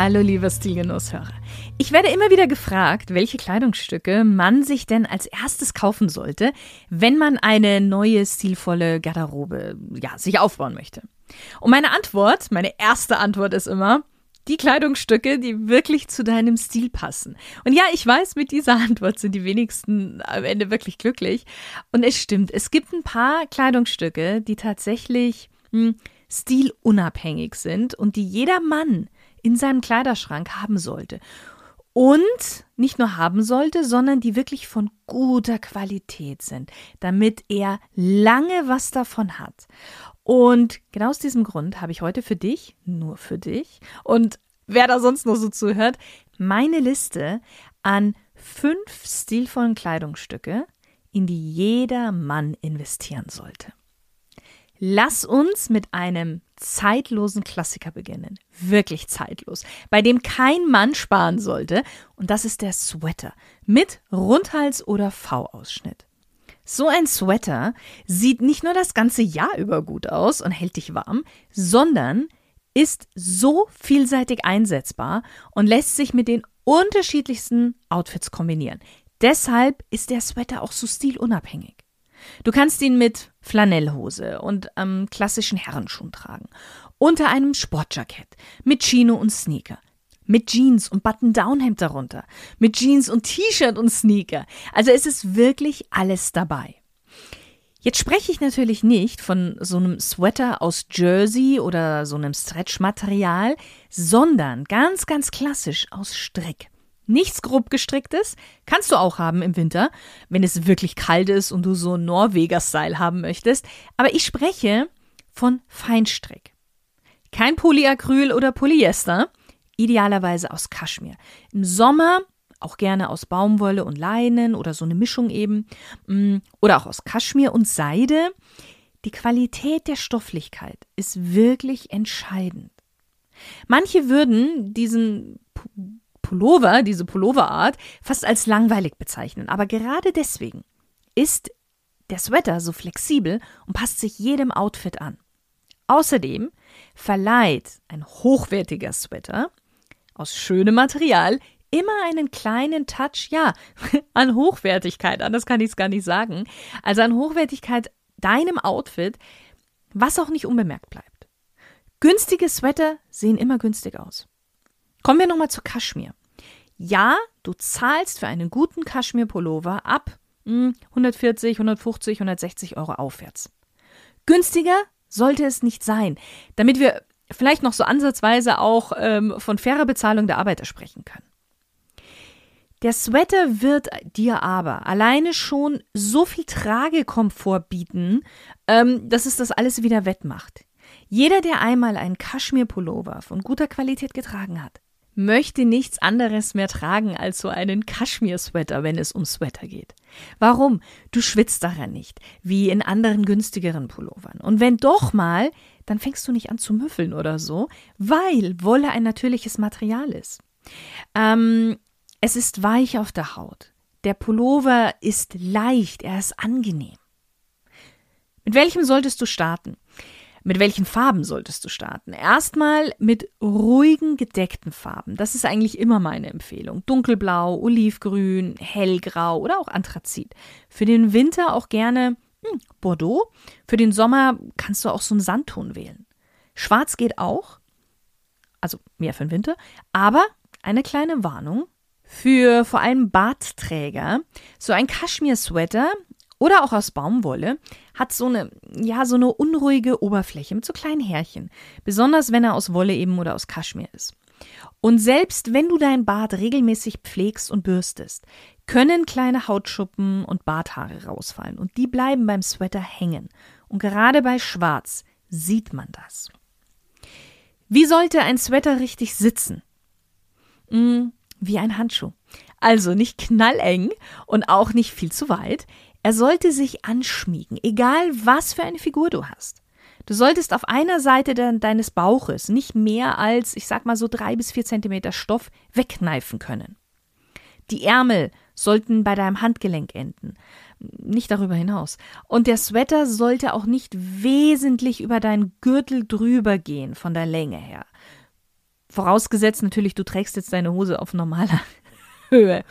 Hallo, lieber Stilgenusshörer. Ich werde immer wieder gefragt, welche Kleidungsstücke man sich denn als erstes kaufen sollte, wenn man eine neue, stilvolle Garderobe, ja, sich aufbauen möchte. Und meine Antwort, meine erste Antwort ist immer, die Kleidungsstücke, die wirklich zu deinem Stil passen. Und ja, ich weiß, mit dieser Antwort sind die wenigsten am Ende wirklich glücklich. Und es stimmt, es gibt ein paar Kleidungsstücke, die tatsächlich hm, stilunabhängig sind und die jeder Mann in seinem Kleiderschrank haben sollte. Und nicht nur haben sollte, sondern die wirklich von guter Qualität sind, damit er lange was davon hat. Und genau aus diesem Grund habe ich heute für dich, nur für dich, und wer da sonst noch so zuhört, meine Liste an fünf stilvollen Kleidungsstücke, in die jeder Mann investieren sollte. Lass uns mit einem zeitlosen Klassiker beginnen. Wirklich zeitlos. Bei dem kein Mann sparen sollte. Und das ist der Sweater. Mit Rundhals- oder V-Ausschnitt. So ein Sweater sieht nicht nur das ganze Jahr über gut aus und hält dich warm, sondern ist so vielseitig einsetzbar und lässt sich mit den unterschiedlichsten Outfits kombinieren. Deshalb ist der Sweater auch so stilunabhängig. Du kannst ihn mit Flanellhose und ähm, klassischen Herrenschuhen tragen, unter einem Sportjackett, mit Chino und Sneaker, mit Jeans und Button-Down-Hemd darunter, mit Jeans und T-Shirt und Sneaker. Also es ist wirklich alles dabei. Jetzt spreche ich natürlich nicht von so einem Sweater aus Jersey oder so einem Stretch-Material, sondern ganz, ganz klassisch aus Strick. Nichts grob gestricktes kannst du auch haben im Winter, wenn es wirklich kalt ist und du so Norweger-Style haben möchtest. Aber ich spreche von Feinstrick. Kein Polyacryl oder Polyester, idealerweise aus Kaschmir. Im Sommer auch gerne aus Baumwolle und Leinen oder so eine Mischung eben. Mm, oder auch aus Kaschmir und Seide. Die Qualität der Stofflichkeit ist wirklich entscheidend. Manche würden diesen Pullover, diese Pulloverart, fast als langweilig bezeichnen. Aber gerade deswegen ist der Sweater so flexibel und passt sich jedem Outfit an. Außerdem verleiht ein hochwertiger Sweater aus schönem Material immer einen kleinen Touch, ja, an Hochwertigkeit, anders kann ich es gar nicht sagen, also an Hochwertigkeit deinem Outfit, was auch nicht unbemerkt bleibt. Günstige Sweater sehen immer günstig aus. Kommen wir nochmal zu Kaschmir. Ja, du zahlst für einen guten Kaschmir-Pullover ab mh, 140, 150, 160 Euro aufwärts. Günstiger sollte es nicht sein, damit wir vielleicht noch so ansatzweise auch ähm, von fairer Bezahlung der Arbeiter sprechen können. Der Sweater wird dir aber alleine schon so viel Tragekomfort bieten, ähm, dass es das alles wieder wettmacht. Jeder, der einmal einen Kaschmir-Pullover von guter Qualität getragen hat, möchte nichts anderes mehr tragen als so einen Kaschmir-Sweater, wenn es um Sweater geht. Warum? Du schwitzt daran nicht, wie in anderen günstigeren Pullovern. Und wenn doch mal, dann fängst du nicht an zu müffeln oder so, weil Wolle ein natürliches Material ist. Ähm, es ist weich auf der Haut. Der Pullover ist leicht, er ist angenehm. Mit welchem solltest du starten? Mit welchen Farben solltest du starten? Erstmal mit ruhigen, gedeckten Farben. Das ist eigentlich immer meine Empfehlung. Dunkelblau, Olivgrün, Hellgrau oder auch Anthrazit. Für den Winter auch gerne hm, Bordeaux. Für den Sommer kannst du auch so einen Sandton wählen. Schwarz geht auch. Also mehr für den Winter. Aber eine kleine Warnung. Für vor allem Bartträger. So ein Kaschmir-Sweater oder auch aus Baumwolle, hat so eine, ja, so eine unruhige Oberfläche mit so kleinen Härchen. Besonders wenn er aus Wolle eben oder aus Kaschmir ist. Und selbst wenn du dein Bart regelmäßig pflegst und bürstest, können kleine Hautschuppen und Barthaare rausfallen und die bleiben beim Sweater hängen. Und gerade bei Schwarz sieht man das. Wie sollte ein Sweater richtig sitzen? Hm, wie ein Handschuh. Also nicht knalleng und auch nicht viel zu weit. Er sollte sich anschmiegen, egal was für eine Figur du hast. Du solltest auf einer Seite de deines Bauches nicht mehr als, ich sag mal so drei bis vier Zentimeter Stoff wegkneifen können. Die Ärmel sollten bei deinem Handgelenk enden, nicht darüber hinaus. Und der Sweater sollte auch nicht wesentlich über deinen Gürtel drüber gehen von der Länge her. Vorausgesetzt natürlich, du trägst jetzt deine Hose auf normaler Höhe.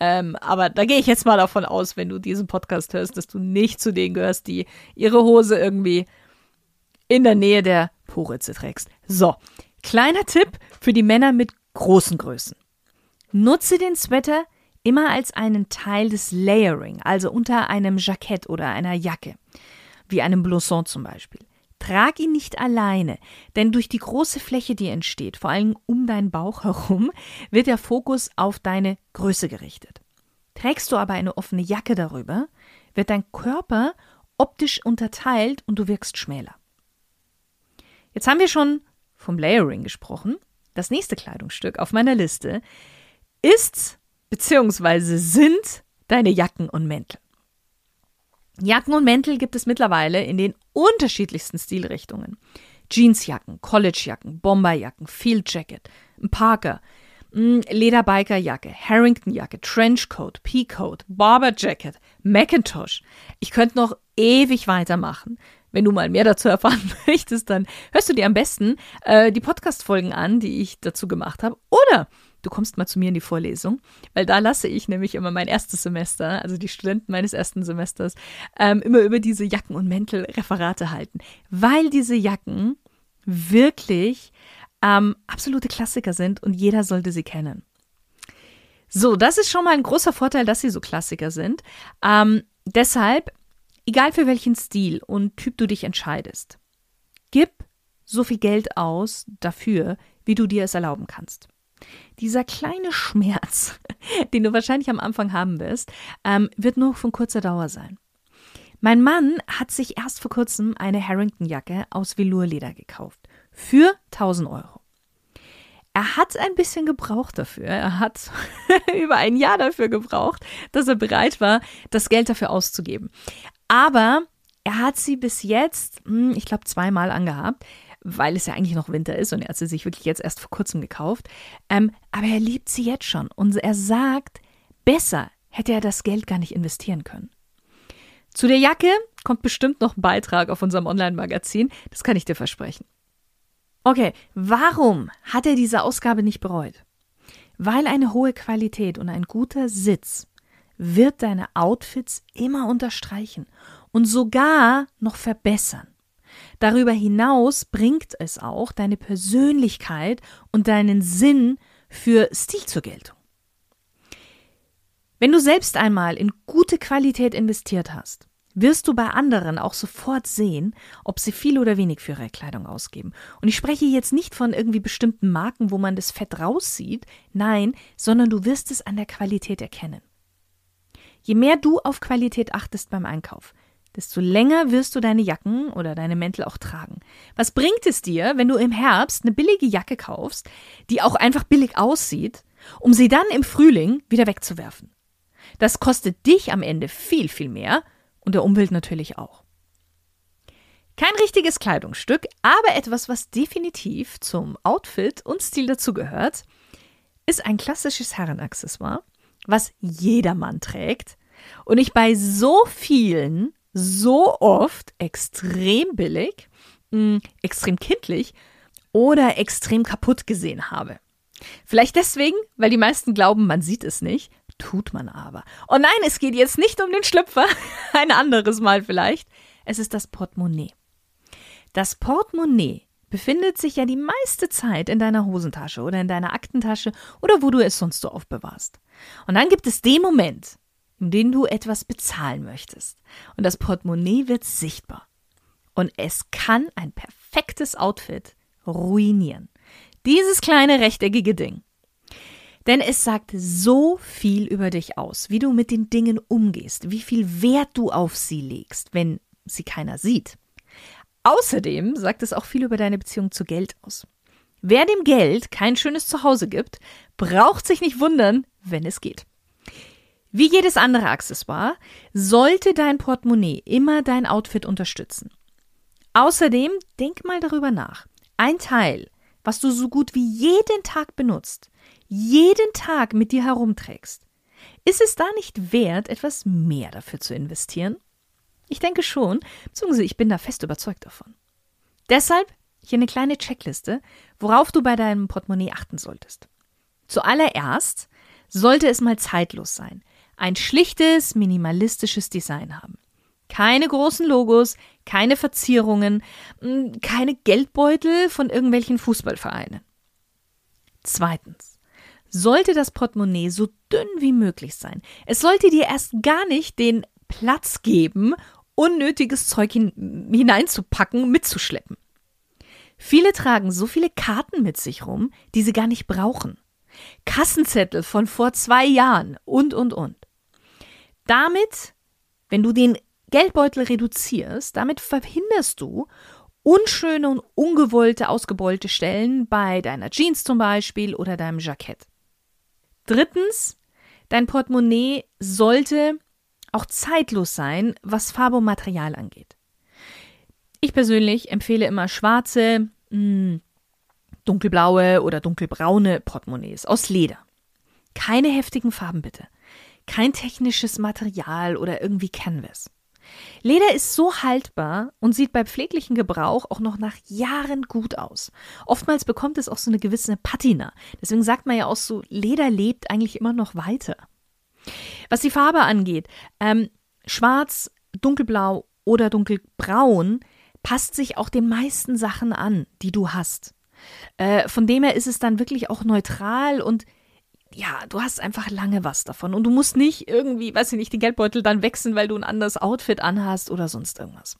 Ähm, aber da gehe ich jetzt mal davon aus, wenn du diesen Podcast hörst, dass du nicht zu denen gehörst, die ihre Hose irgendwie in der Nähe der Poritze trägst. So, kleiner Tipp für die Männer mit großen Größen. Nutze den Sweater immer als einen Teil des Layering, also unter einem Jackett oder einer Jacke, wie einem Blouson zum Beispiel. Trag ihn nicht alleine, denn durch die große Fläche, die entsteht, vor allem um deinen Bauch herum, wird der Fokus auf deine Größe gerichtet. Trägst du aber eine offene Jacke darüber, wird dein Körper optisch unterteilt und du wirkst schmäler. Jetzt haben wir schon vom Layering gesprochen. Das nächste Kleidungsstück auf meiner Liste ist bzw. sind deine Jacken und Mäntel. Jacken und Mäntel gibt es mittlerweile in den unterschiedlichsten Stilrichtungen. Jeansjacken, Collegejacken, Bomberjacken, Field Jacket, Parker, mm, Lederbikerjacke, Harringtonjacke, Trenchcoat, Peacoat, Barber Jacket, Macintosh. Ich könnte noch ewig weitermachen. Wenn du mal mehr dazu erfahren möchtest, dann hörst du dir am besten äh, die Podcast-Folgen an, die ich dazu gemacht habe. Oder du kommst mal zu mir in die Vorlesung, weil da lasse ich nämlich immer mein erstes Semester, also die Studenten meines ersten Semesters, ähm, immer über diese Jacken und Mäntel Referate halten, weil diese Jacken wirklich ähm, absolute Klassiker sind und jeder sollte sie kennen. So, das ist schon mal ein großer Vorteil, dass sie so Klassiker sind. Ähm, deshalb, egal für welchen Stil und Typ du dich entscheidest, gib so viel Geld aus dafür, wie du dir es erlauben kannst. Dieser kleine Schmerz, den du wahrscheinlich am Anfang haben wirst, ähm, wird nur von kurzer Dauer sein. Mein Mann hat sich erst vor kurzem eine Harrington-Jacke aus Velourleder gekauft. Für 1000 Euro. Er hat ein bisschen gebraucht dafür. Er hat über ein Jahr dafür gebraucht, dass er bereit war, das Geld dafür auszugeben. Aber er hat sie bis jetzt, hm, ich glaube, zweimal angehabt weil es ja eigentlich noch Winter ist und er hat sie sich wirklich jetzt erst vor kurzem gekauft. Ähm, aber er liebt sie jetzt schon und er sagt, besser hätte er das Geld gar nicht investieren können. Zu der Jacke kommt bestimmt noch ein Beitrag auf unserem Online-Magazin, das kann ich dir versprechen. Okay, warum hat er diese Ausgabe nicht bereut? Weil eine hohe Qualität und ein guter Sitz wird deine Outfits immer unterstreichen und sogar noch verbessern. Darüber hinaus bringt es auch deine Persönlichkeit und deinen Sinn für Stil zur Geltung. Wenn du selbst einmal in gute Qualität investiert hast, wirst du bei anderen auch sofort sehen, ob sie viel oder wenig für ihre Kleidung ausgeben. Und ich spreche jetzt nicht von irgendwie bestimmten Marken, wo man das Fett raussieht, nein, sondern du wirst es an der Qualität erkennen. Je mehr du auf Qualität achtest beim Einkauf, desto länger wirst du deine Jacken oder deine Mäntel auch tragen. Was bringt es dir, wenn du im Herbst eine billige Jacke kaufst, die auch einfach billig aussieht, um sie dann im Frühling wieder wegzuwerfen? Das kostet dich am Ende viel, viel mehr und der Umwelt natürlich auch. Kein richtiges Kleidungsstück, aber etwas, was definitiv zum Outfit und Stil dazugehört, ist ein klassisches Herrenaccessoire, was jedermann trägt und ich bei so vielen so oft extrem billig, mm, extrem kindlich oder extrem kaputt gesehen habe. Vielleicht deswegen, weil die meisten glauben, man sieht es nicht, tut man aber. Und nein, es geht jetzt nicht um den Schlüpfer, ein anderes Mal vielleicht. Es ist das Portemonnaie. Das Portemonnaie befindet sich ja die meiste Zeit in deiner Hosentasche oder in deiner Aktentasche oder wo du es sonst so aufbewahrst. Und dann gibt es den Moment, in denen du etwas bezahlen möchtest. Und das Portemonnaie wird sichtbar. Und es kann ein perfektes Outfit ruinieren. Dieses kleine rechteckige Ding. Denn es sagt so viel über dich aus, wie du mit den Dingen umgehst, wie viel Wert du auf sie legst, wenn sie keiner sieht. Außerdem sagt es auch viel über deine Beziehung zu Geld aus. Wer dem Geld kein schönes Zuhause gibt, braucht sich nicht wundern, wenn es geht. Wie jedes andere Accessoire sollte dein Portemonnaie immer dein Outfit unterstützen. Außerdem denk mal darüber nach. Ein Teil, was du so gut wie jeden Tag benutzt, jeden Tag mit dir herumträgst, ist es da nicht wert, etwas mehr dafür zu investieren? Ich denke schon, beziehungsweise ich bin da fest überzeugt davon. Deshalb hier eine kleine Checkliste, worauf du bei deinem Portemonnaie achten solltest. Zuallererst sollte es mal zeitlos sein, ein schlichtes, minimalistisches Design haben. Keine großen Logos, keine Verzierungen, keine Geldbeutel von irgendwelchen Fußballvereinen. Zweitens. Sollte das Portemonnaie so dünn wie möglich sein. Es sollte dir erst gar nicht den Platz geben, unnötiges Zeug hin hineinzupacken, mitzuschleppen. Viele tragen so viele Karten mit sich rum, die sie gar nicht brauchen. Kassenzettel von vor zwei Jahren und, und, und. Damit, wenn du den Geldbeutel reduzierst, damit verhinderst du unschöne und ungewollte ausgebeulte Stellen bei deiner Jeans zum Beispiel oder deinem Jackett. Drittens, dein Portemonnaie sollte auch zeitlos sein, was Farbe und Material angeht. Ich persönlich empfehle immer schwarze, mh, hm, dunkelblaue oder dunkelbraune Portemonnaies aus Leder. Keine heftigen Farben bitte. Kein technisches Material oder irgendwie Canvas. Leder ist so haltbar und sieht bei pfleglichem Gebrauch auch noch nach Jahren gut aus. Oftmals bekommt es auch so eine gewisse Patina. Deswegen sagt man ja auch so, Leder lebt eigentlich immer noch weiter. Was die Farbe angeht, ähm, schwarz, dunkelblau oder dunkelbraun passt sich auch den meisten Sachen an, die du hast. Äh, von dem her ist es dann wirklich auch neutral und ja, du hast einfach lange was davon und du musst nicht irgendwie, weiß ich nicht, den Geldbeutel dann wechseln, weil du ein anderes Outfit anhast oder sonst irgendwas.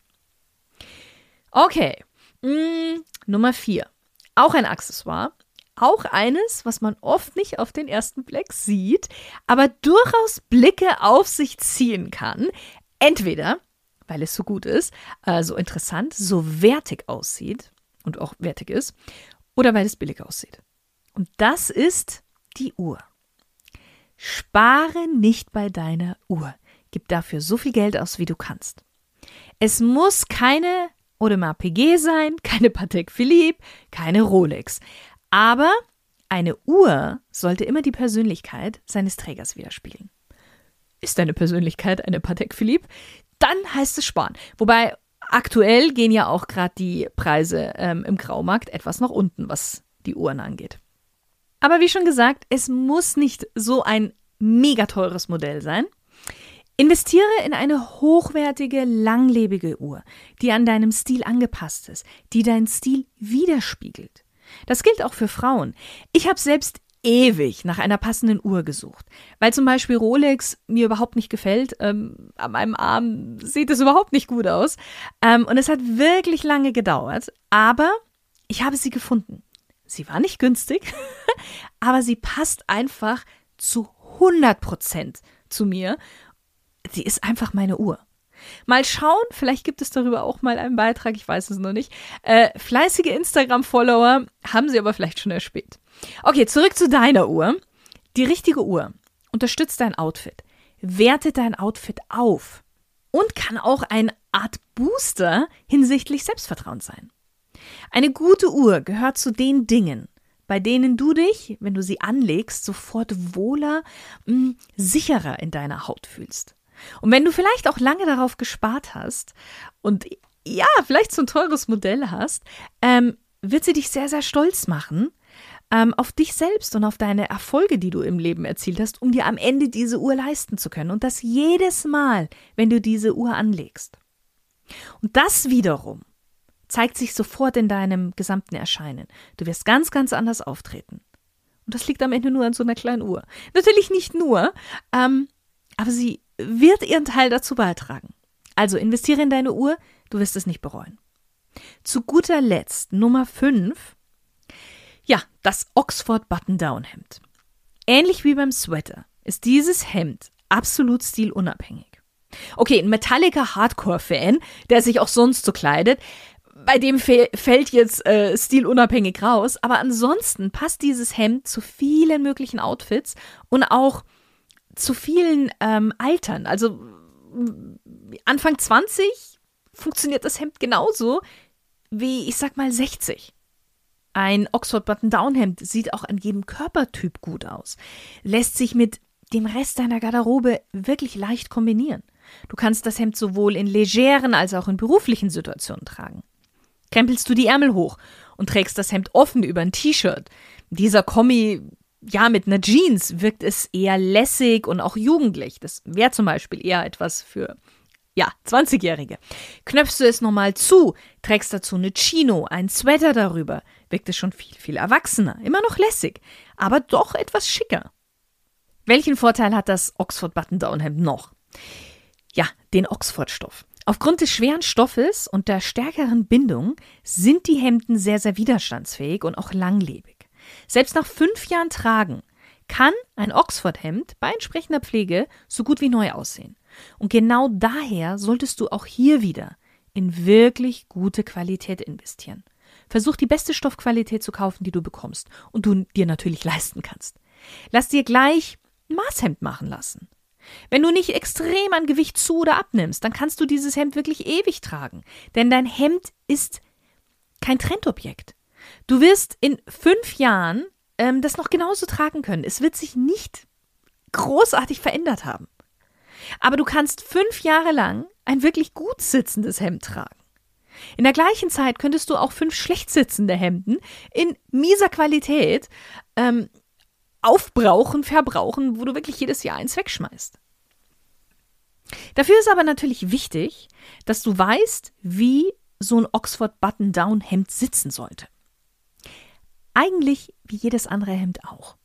Okay, mm, Nummer vier. Auch ein Accessoire. Auch eines, was man oft nicht auf den ersten Blick sieht, aber durchaus Blicke auf sich ziehen kann. Entweder, weil es so gut ist, äh, so interessant, so wertig aussieht und auch wertig ist, oder weil es billig aussieht. Und das ist die Uhr. Spare nicht bei deiner Uhr. Gib dafür so viel Geld aus, wie du kannst. Es muss keine Audemars PG sein, keine Patek Philippe, keine Rolex. Aber eine Uhr sollte immer die Persönlichkeit seines Trägers widerspiegeln. Ist deine Persönlichkeit eine Patek Philippe? Dann heißt es sparen. Wobei aktuell gehen ja auch gerade die Preise ähm, im Graumarkt etwas nach unten, was die Uhren angeht. Aber wie schon gesagt, es muss nicht so ein mega teures Modell sein. Investiere in eine hochwertige, langlebige Uhr, die an deinem Stil angepasst ist, die deinen Stil widerspiegelt. Das gilt auch für Frauen. Ich habe selbst ewig nach einer passenden Uhr gesucht, weil zum Beispiel Rolex mir überhaupt nicht gefällt. Ähm, an meinem Arm sieht es überhaupt nicht gut aus. Ähm, und es hat wirklich lange gedauert, aber ich habe sie gefunden. Sie war nicht günstig, aber sie passt einfach zu 100 Prozent zu mir. Sie ist einfach meine Uhr. Mal schauen, vielleicht gibt es darüber auch mal einen Beitrag, ich weiß es noch nicht. Äh, fleißige Instagram-Follower haben sie aber vielleicht schon erspäht. Okay, zurück zu deiner Uhr. Die richtige Uhr unterstützt dein Outfit, wertet dein Outfit auf und kann auch eine Art Booster hinsichtlich Selbstvertrauen sein. Eine gute Uhr gehört zu den Dingen, bei denen du dich, wenn du sie anlegst, sofort wohler, mh, hm, sicherer in deiner Haut fühlst. Und wenn du vielleicht auch lange darauf gespart hast und ja, vielleicht so ein teures Modell hast, ähm, wird sie dich sehr, sehr stolz machen ähm, auf dich selbst und auf deine Erfolge, die du im Leben erzielt hast, um dir am Ende diese Uhr leisten zu können. Und das jedes Mal, wenn du diese Uhr anlegst. Und das wiederum zeigt sich sofort in deinem gesamten Erscheinen. Du wirst ganz, ganz anders auftreten. Und das liegt am Ende nur an so einer kleinen Uhr. Natürlich nicht nur, ähm, aber sie wird ihren Teil dazu beitragen. Also investiere in deine Uhr, du wirst es nicht bereuen. Zu guter Letzt Nummer 5. Ja, das Oxford Button-Down-Hemd. Ähnlich wie beim Sweater ist dieses Hemd absolut stilunabhängig. Okay, ein Metallica Hardcore-Fan, der sich auch sonst so kleidet, bei dem fällt jetzt äh, stilunabhängig raus, aber ansonsten passt dieses Hemd zu vielen möglichen Outfits und auch zu vielen ähm, Altern. Also Anfang 20 funktioniert das Hemd genauso wie, ich sag mal, 60. Ein Oxford Button-Down-Hemd sieht auch an jedem Körpertyp gut aus, lässt sich mit dem Rest deiner Garderobe wirklich leicht kombinieren. Du kannst das Hemd sowohl in legeren als auch in beruflichen Situationen tragen. Krempelst du die Ärmel hoch und trägst das Hemd offen über ein T-Shirt. Dieser Kommi, ja, mit einer Jeans wirkt es eher lässig und auch jugendlich. Das wäre zum Beispiel eher etwas für, ja, 20-Jährige. Knöpfst du es nochmal zu, trägst dazu eine Chino, einen Sweater darüber, wirkt es schon viel, viel erwachsener. Immer noch lässig, aber doch etwas schicker. Welchen Vorteil hat das Oxford Button-Down Hemd noch? Ja, den Oxford-Stoff. Aufgrund des schweren Stoffes und der stärkeren Bindung sind die Hemden sehr, sehr widerstandsfähig und auch langlebig. Selbst nach fünf Jahren Tragen kann ein Oxford-Hemd bei entsprechender Pflege so gut wie neu aussehen. Und genau daher solltest du auch hier wieder in wirklich gute Qualität investieren. Versuch die beste Stoffqualität zu kaufen, die du bekommst und du dir natürlich leisten kannst. Lass dir gleich ein Maßhemd machen lassen. Wenn du nicht extrem an Gewicht zu oder abnimmst, dann kannst du dieses Hemd wirklich ewig tragen. Denn dein Hemd ist kein Trendobjekt. Du wirst in fünf Jahren ähm, das noch genauso tragen können. Es wird sich nicht großartig verändert haben. Aber du kannst fünf Jahre lang ein wirklich gut sitzendes Hemd tragen. In der gleichen Zeit könntest du auch fünf schlecht sitzende Hemden in mieser Qualität ähm, aufbrauchen, verbrauchen, wo du wirklich jedes Jahr eins wegschmeißt. Dafür ist aber natürlich wichtig, dass du weißt, wie so ein Oxford Button-Down Hemd sitzen sollte. Eigentlich wie jedes andere Hemd auch.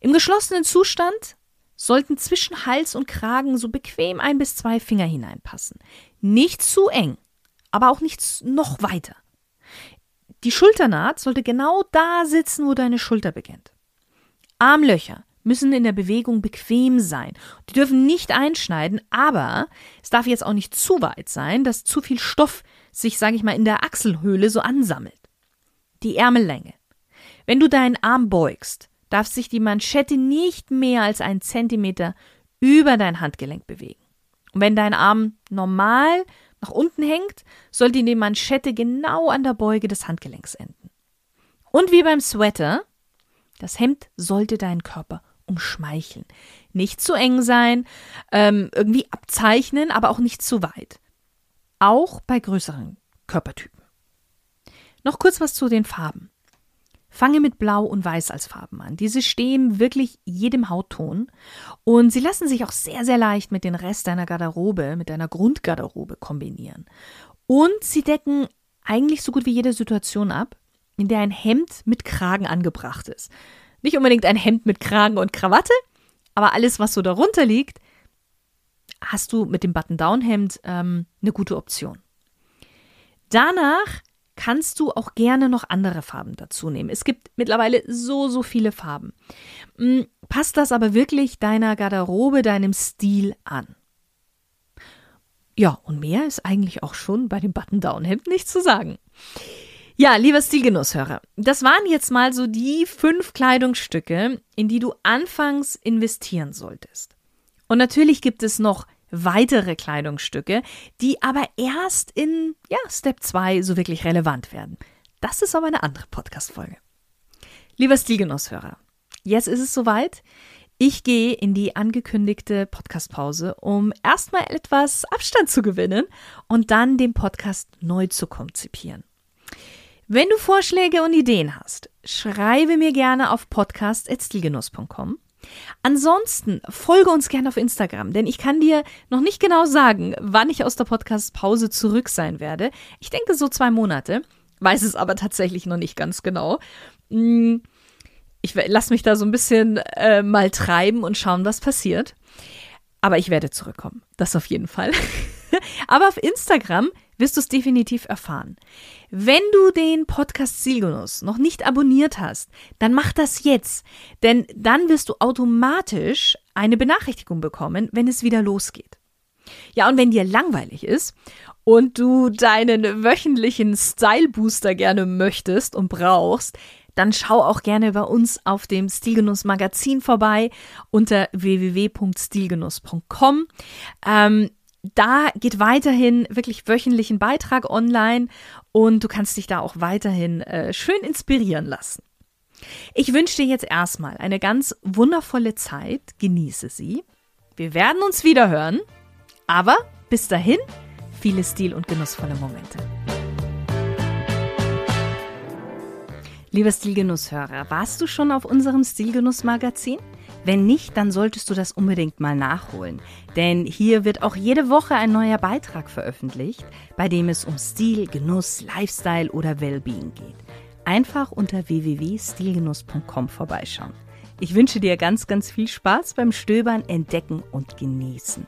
Im geschlossenen Zustand sollten zwischen Hals und Kragen so bequem ein bis zwei Finger hineinpassen. Nicht zu eng, aber auch nicht noch weiter. Die Schulternaht sollte genau da sitzen, wo deine Schulter beginnt. Armlöcher müssen in der Bewegung bequem sein. Die dürfen nicht einschneiden, aber es darf jetzt auch nicht zu weit sein, dass zu viel Stoff sich, sage ich mal, in der Achselhöhle so ansammelt. Die Ärmellänge. Wenn du deinen Arm beugst, darf sich die Manschette nicht mehr als einen Zentimeter über dein Handgelenk bewegen. Und wenn dein Arm normal nach unten hängt, sollte die Manschette genau an der Beuge des Handgelenks enden. Und wie beim Sweater das Hemd sollte deinen Körper umschmeicheln. Nicht zu eng sein, ähm, irgendwie abzeichnen, aber auch nicht zu weit. Auch bei größeren Körpertypen. Noch kurz was zu den Farben. Fange mit Blau und Weiß als Farben an. Diese stehen wirklich jedem Hautton und sie lassen sich auch sehr, sehr leicht mit dem Rest deiner Garderobe, mit deiner Grundgarderobe kombinieren. Und sie decken eigentlich so gut wie jede Situation ab in der ein Hemd mit Kragen angebracht ist. Nicht unbedingt ein Hemd mit Kragen und Krawatte, aber alles, was so darunter liegt, hast du mit dem Button-Down-Hemd ähm, eine gute Option. Danach kannst du auch gerne noch andere Farben dazu nehmen. Es gibt mittlerweile so, so viele Farben. Hm, passt das aber wirklich deiner Garderobe, deinem Stil an? Ja, und mehr ist eigentlich auch schon bei dem Button-Down-Hemd nicht zu sagen. Ja, lieber Stilgenusshörer, das waren jetzt mal so die fünf Kleidungsstücke, in die du anfangs investieren solltest. Und natürlich gibt es noch weitere Kleidungsstücke, die aber erst in ja, Step 2 so wirklich relevant werden. Das ist aber eine andere Podcast-Folge. Lieber Stilgenusshörer, jetzt ist es soweit. Ich gehe in die angekündigte Podcastpause, um erstmal etwas Abstand zu gewinnen und dann den Podcast neu zu konzipieren. Wenn du Vorschläge und Ideen hast, schreibe mir gerne auf podcast.stilgenuss.com. Ansonsten folge uns gerne auf Instagram, denn ich kann dir noch nicht genau sagen, wann ich aus der Podcast-Pause zurück sein werde. Ich denke so zwei Monate, weiß es aber tatsächlich noch nicht ganz genau. Hm, ich lasse mich da so ein bisschen äh, mal treiben und schauen, was passiert. Aber ich werde zurückkommen, das auf jeden Fall. aber auf Instagram wirst du es definitiv erfahren. Wenn du den Podcast Silgonus noch nicht abonniert hast, dann mach das jetzt, denn dann wirst du automatisch eine Benachrichtigung bekommen, wenn es wieder losgeht. Ja, und wenn dir langweilig ist und du deinen wöchentlichen Style Booster gerne möchtest und brauchst, dann schau auch gerne bei uns auf dem Stilgenuss Magazin vorbei unter www.stilgenuss.com. Ähm, da geht weiterhin wirklich wöchentlich ein Beitrag online und du kannst dich da auch weiterhin äh, schön inspirieren lassen. Ich wünsche dir jetzt erstmal eine ganz wundervolle Zeit. Genieße sie. Wir werden uns wieder hören. Aber bis dahin, viele stil- und genussvolle Momente. Lieber Stilgenusshörer, warst du schon auf unserem Stilgenuss-Magazin? Wenn nicht, dann solltest du das unbedingt mal nachholen. Denn hier wird auch jede Woche ein neuer Beitrag veröffentlicht, bei dem es um Stil, Genuss, Lifestyle oder Wellbeing geht. Einfach unter www.stilgenuss.com vorbeischauen. Ich wünsche dir ganz, ganz viel Spaß beim Stöbern, Entdecken und Genießen.